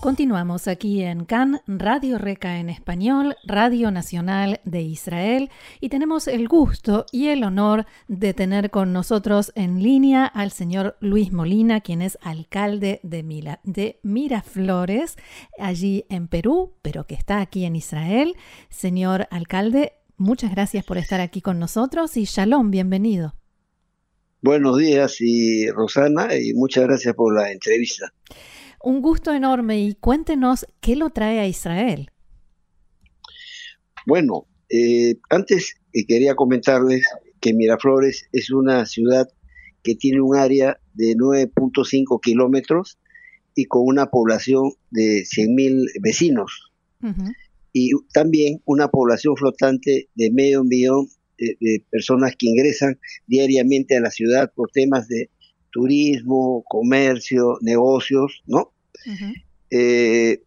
Continuamos aquí en CAN, Radio Reca en español, Radio Nacional de Israel, y tenemos el gusto y el honor de tener con nosotros en línea al señor Luis Molina, quien es alcalde de, de Miraflores, allí en Perú, pero que está aquí en Israel. Señor alcalde, muchas gracias por estar aquí con nosotros y shalom, bienvenido. Buenos días y Rosana, y muchas gracias por la entrevista. Un gusto enorme y cuéntenos qué lo trae a Israel. Bueno, eh, antes eh, quería comentarles que Miraflores es una ciudad que tiene un área de 9.5 kilómetros y con una población de 100.000 vecinos. Y también una población flotante de medio millón de, personas que ingresan diariamente a la ciudad por temas de turismo, comercio, negocios, ¿no? Eh,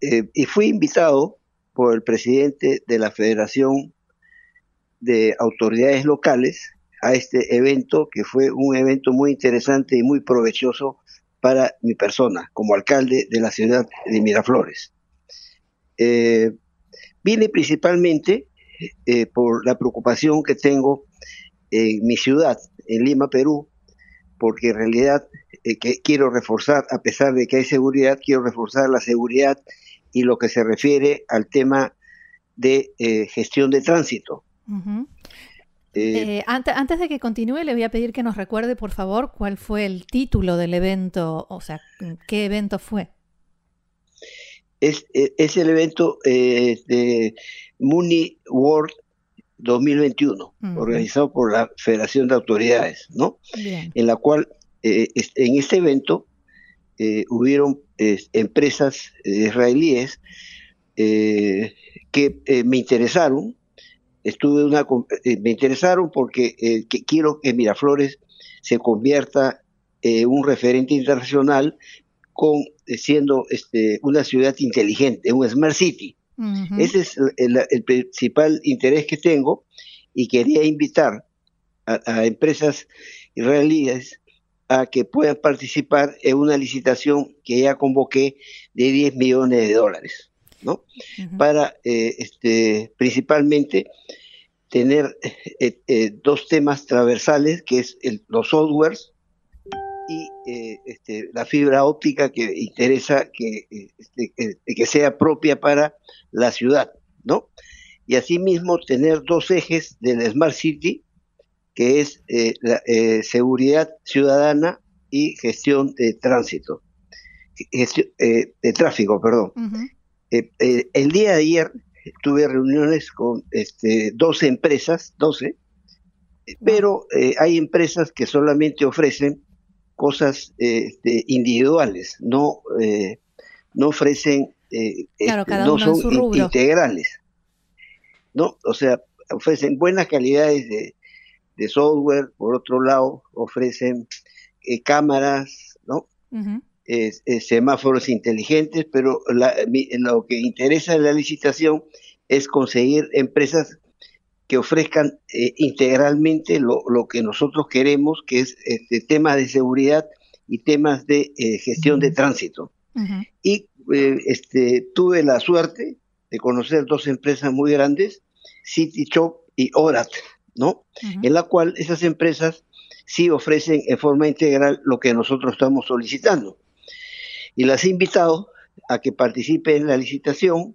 eh, y fui invitado por el presidente de la Federación de Autoridades Locales a este evento, que fue un evento muy interesante y muy provechoso para mi persona como alcalde de la ciudad de Miraflores. Eh, vine principalmente por la preocupación que tengo en mi ciudad, en Lima, Perú, porque en realidad eh, que quiero reforzar, a pesar de que hay seguridad, quiero reforzar la seguridad y lo que se refiere al tema de eh, gestión de tránsito. Eh, antes, antes, de que continúe, le voy a pedir que nos recuerde, por favor, cuál fue el título del evento, o sea, qué evento fue. Es, es el evento de Muni World 2021, organizado por la Federación de Autoridades, ¿no? En la cual, eh, en este evento, eh, hubieron empresas israelíes eh, que me interesaron, estuve una, me interesaron porque que quiero que Miraflores se convierta en un referente internacional con siendo este, una ciudad inteligente, un smart city. Ese es el, principal interés que tengo y quería invitar a, empresas israelíes a que puedan participar en una licitación que ya convoqué de 10 millones de dólares, ¿no? Para eh, este, principalmente tener eh, eh, dos temas transversales, que es los softwares este, la fibra óptica que interesa que, este, que, sea propia para la ciudad, ¿no? Y asimismo tener dos ejes del Smart City, que es eh, la, eh, seguridad ciudadana y gestión de tránsito, de tráfico, perdón. el día de ayer tuve reuniones con este, 12 empresas, 12, pero hay empresas que solamente ofrecen cosas este, individuales, no, eh, no ofrecen, eh, este, no son integrales. ¿no? O sea, ofrecen buenas calidades de, software, por otro lado, ofrecen eh, cámaras, ¿no? semáforos inteligentes, pero lo que interesa en la licitación es conseguir empresas que ofrezcan eh, integralmente lo, que nosotros queremos, que es este, temas de seguridad y temas de eh, gestión de tránsito. Y eh, este, tuve la suerte de conocer dos empresas muy grandes, City Shop y Orat, ¿no? En la cual esas empresas sí ofrecen en forma integral lo que nosotros estamos solicitando. Y las he invitado a que participen en la licitación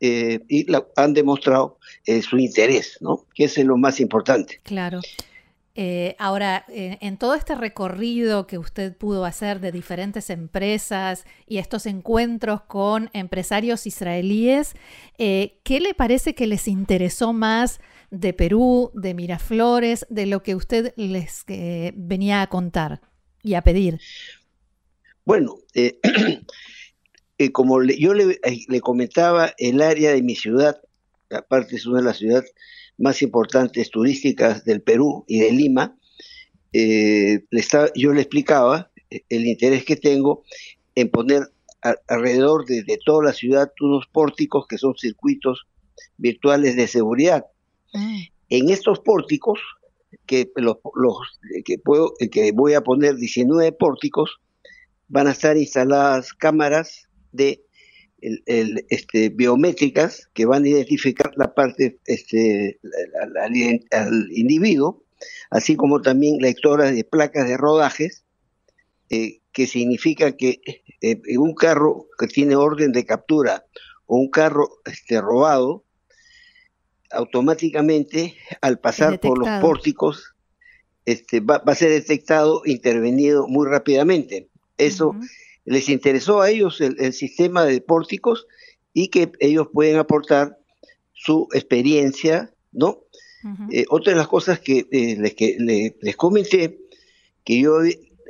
eh, y han demostrado eh, su interés, ¿no? Que es lo más importante. Claro. Eh, ahora, en todo este recorrido que usted pudo hacer de diferentes empresas y estos encuentros con empresarios israelíes, ¿qué le parece que les interesó más de Perú, de Miraflores, de lo que usted les venía a contar y a pedir? Bueno, Eh, como yo le, eh, le, comentaba, el área de mi ciudad, aparte es una de las ciudades más importantes turísticas del Perú y de Lima, eh, le yo le explicaba el interés que tengo en poner alrededor de, toda la ciudad unos pórticos que son circuitos virtuales de seguridad. Mm. En estos pórticos, que, los, que, puedo, que voy a poner 19 pórticos, van a estar instaladas cámaras de el, este, biométricas que van a identificar la parte este, al, individuo, así como también lectoras de placas de rodajes, eh, que significa que eh, un carro que tiene orden de captura o un carro este, robado, automáticamente al pasar por los pórticos este, va, a ser detectado, intervenido muy rápidamente. Eso les interesó a ellos el, sistema de pórticos y que ellos pueden aportar su experiencia, ¿no? Eh, otra de las cosas que, eh, les, que les comenté, que yo,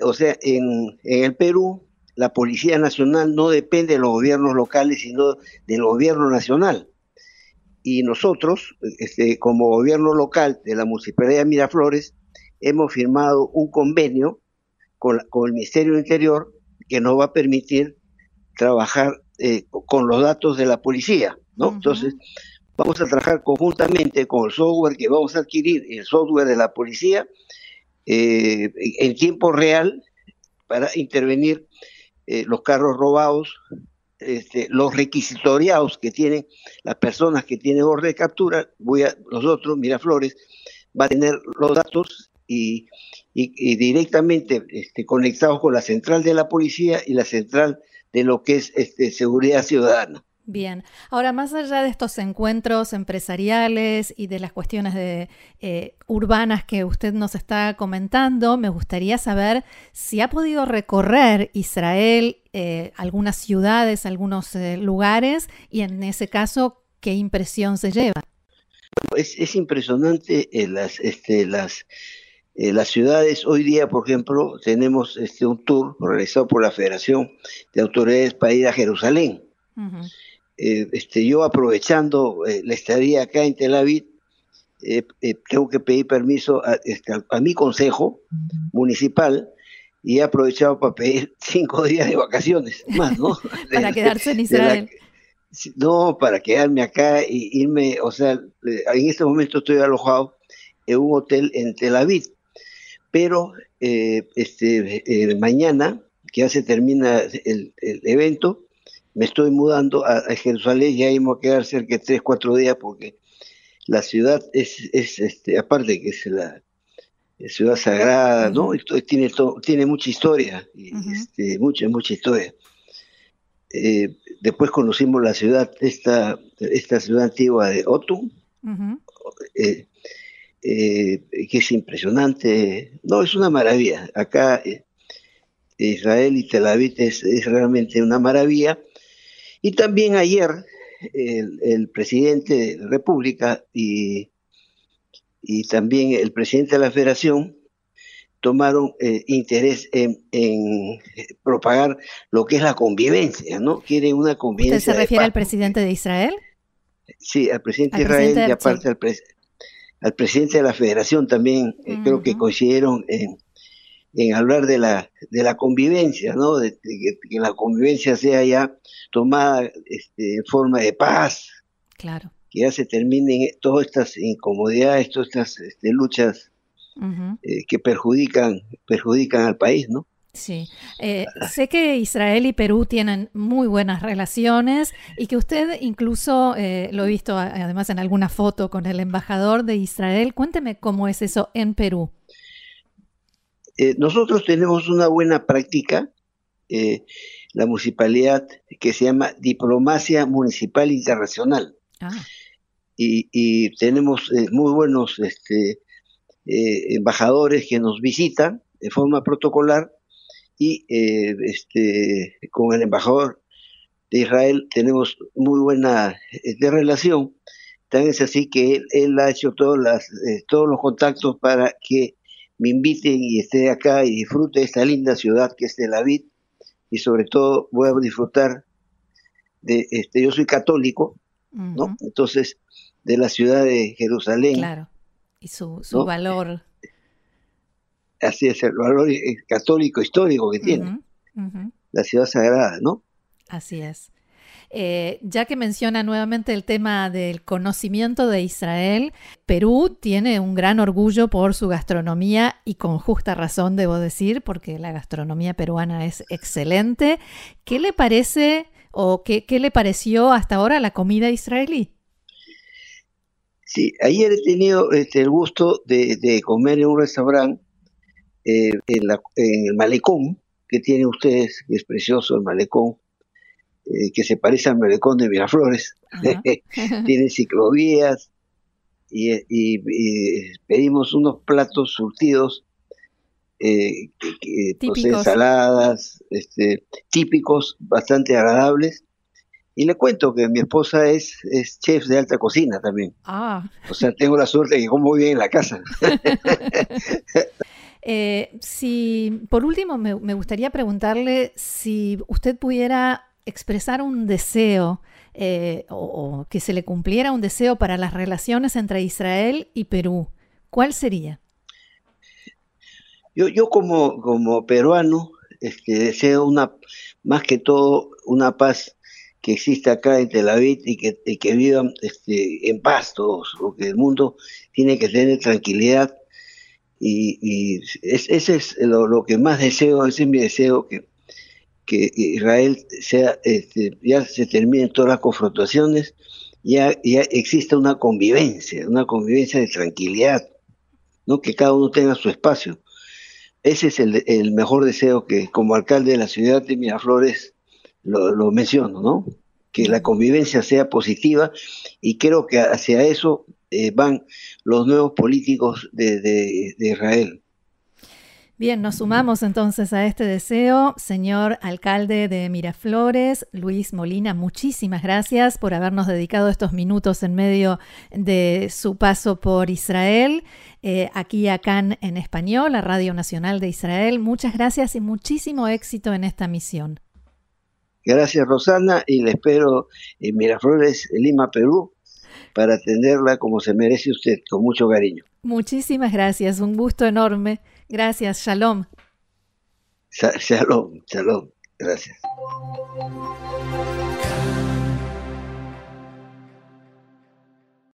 o sea, en, en el Perú, la Policía Nacional no depende de los gobiernos locales, sino del gobierno nacional. Y nosotros, este, como gobierno local de la Municipalidad de Miraflores, hemos firmado un convenio con, con el Ministerio del Interior que nos va a permitir trabajar eh, con los datos de la policía, ¿no? Entonces, vamos a trabajar conjuntamente con el software que vamos a adquirir, el software de la policía, eh, en tiempo real para intervenir eh, los carros robados, este, los requisitoriados que tienen las personas que tienen orden de captura, voy a, nosotros, Miraflores, va a tener los datos y, y, directamente este, conectados con la central de la policía y la central de lo que es este, seguridad ciudadana. Bien, ahora más allá de estos encuentros empresariales y de las cuestiones de, eh, urbanas que usted nos está comentando, me gustaría saber si ha podido recorrer Israel eh, algunas ciudades, algunos eh, lugares y en ese caso, ¿qué impresión se lleva? Es, es impresionante las, este, las eh, las ciudades, hoy día, por ejemplo, tenemos este, un tour realizado por la Federación de Autoridades para ir a Jerusalén. Eh, este, yo aprovechando eh, la estadía acá en Tel Aviv, tengo que pedir permiso a, este, a, mi consejo municipal y he aprovechado para pedir cinco días de vacaciones más, ¿no? para quedarse en Israel. no, para quedarme acá y irme, o sea, en este momento estoy alojado en un hotel en Tel Aviv pero eh, este, eh, mañana, que ya se termina el, evento, me estoy mudando a, Jerusalén, ya íbamos a quedar cerca de tres, cuatro días porque la ciudad es, es este, aparte que es la, ciudad sagrada, ¿no? tiene, tiene mucha historia, este, mucha, mucha historia. Eh, después conocimos la ciudad, esta, esta ciudad antigua de Otum, eh, que es impresionante. No, es una maravilla. Acá eh, Israel y Tel Aviv es, realmente una maravilla. Y también ayer el, presidente de la República y, y, también el presidente de la Federación tomaron eh, interés en, propagar lo que es la convivencia, ¿no? Quieren una convivencia. ¿Usted se refiere al presidente de Israel? Sí, al presidente de Israel y aparte al presidente al presidente de la federación también, eh, creo que coincidieron en, hablar de la, de la convivencia, ¿no? De, que, la convivencia sea ya tomada este, en forma de paz. Claro. Que ya se terminen todas estas incomodidades, todas estas este, luchas eh, que perjudican, perjudican al país, ¿no? Sí, eh, sé que Israel y Perú tienen muy buenas relaciones y que usted incluso eh, lo he visto además en alguna foto con el embajador de Israel. Cuénteme cómo es eso en Perú. Eh, nosotros tenemos una buena práctica, la municipalidad que se llama Diplomacia Municipal Internacional. Ah. Y, tenemos muy buenos este, embajadores que nos visitan de forma protocolar y eh, este, con el embajador de Israel tenemos muy buena este, relación. Tan es así que él, ha hecho todas las, eh, todos los contactos para que me inviten y esté acá y disfrute esta linda ciudad que es Tel Aviv y sobre todo voy a disfrutar de, este, yo soy católico, ¿no? Entonces, de la ciudad de Jerusalén. Claro, y su, su valor así es el valor católico histórico que tiene, la ciudad sagrada, ¿no? Así es. Eh, ya que menciona nuevamente el tema del conocimiento de Israel, Perú tiene un gran orgullo por su gastronomía y con justa razón, debo decir, porque la gastronomía peruana es excelente. ¿Qué le parece o qué, le pareció hasta ahora la comida israelí? Sí, ayer he tenido este, el gusto de, comer en un restaurante eh, en, el malecón que tienen ustedes, que es precioso el malecón, eh, que se parece al malecón de Miraflores. tiene ciclovías y, pedimos unos platos surtidos, eh, pues, ensaladas, este, típicos, bastante agradables. Y le cuento que mi esposa es, es chef de alta cocina también. Ah. O sea, tengo la suerte de que como bien en la casa. Eh, si, por último, me, gustaría preguntarle si usted pudiera expresar un deseo eh, o, que se le cumpliera un deseo para las relaciones entre Israel y Perú. ¿Cuál sería? Yo, yo como, como peruano este, deseo una, más que todo una paz que exista acá en Tel Aviv y que, que vivan este, en paz todos, porque el mundo tiene que tener tranquilidad y, ese es lo, que más deseo, ese es mi deseo, que, que Israel sea, este, ya se terminen todas las confrontaciones, ya, ya exista una convivencia, una convivencia de tranquilidad, ¿no? que cada uno tenga su espacio. Ese es el, mejor deseo que como alcalde de la ciudad de Miraflores lo, lo menciono, ¿no? que la convivencia sea positiva y creo que hacia eso eh, van los nuevos políticos de, Israel. Bien, nos sumamos entonces a este deseo. Señor alcalde de Miraflores, Luis Molina, muchísimas gracias por habernos dedicado estos minutos en medio de su paso por Israel, eh, aquí acá en español, la Radio Nacional de Israel. Muchas gracias y muchísimo éxito en esta misión. Gracias, Rosana, y le espero en Miraflores, Lima, Perú, para atenderla como se merece usted, con mucho cariño. Muchísimas gracias, un gusto enorme. Gracias, shalom. Shalom, shalom, gracias.